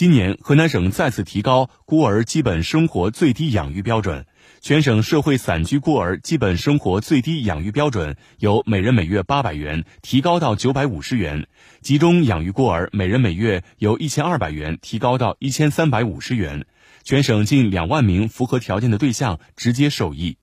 今年河南省再次提高孤儿基本生活最低养育标准全省社会散居孤儿基本生活最低养育标准由每人每月八百元提高到九百五十元。集中养育孤儿每人每月由一千二百元提高到一千三百五十元。全省近两万名符合条件的对象直接受益。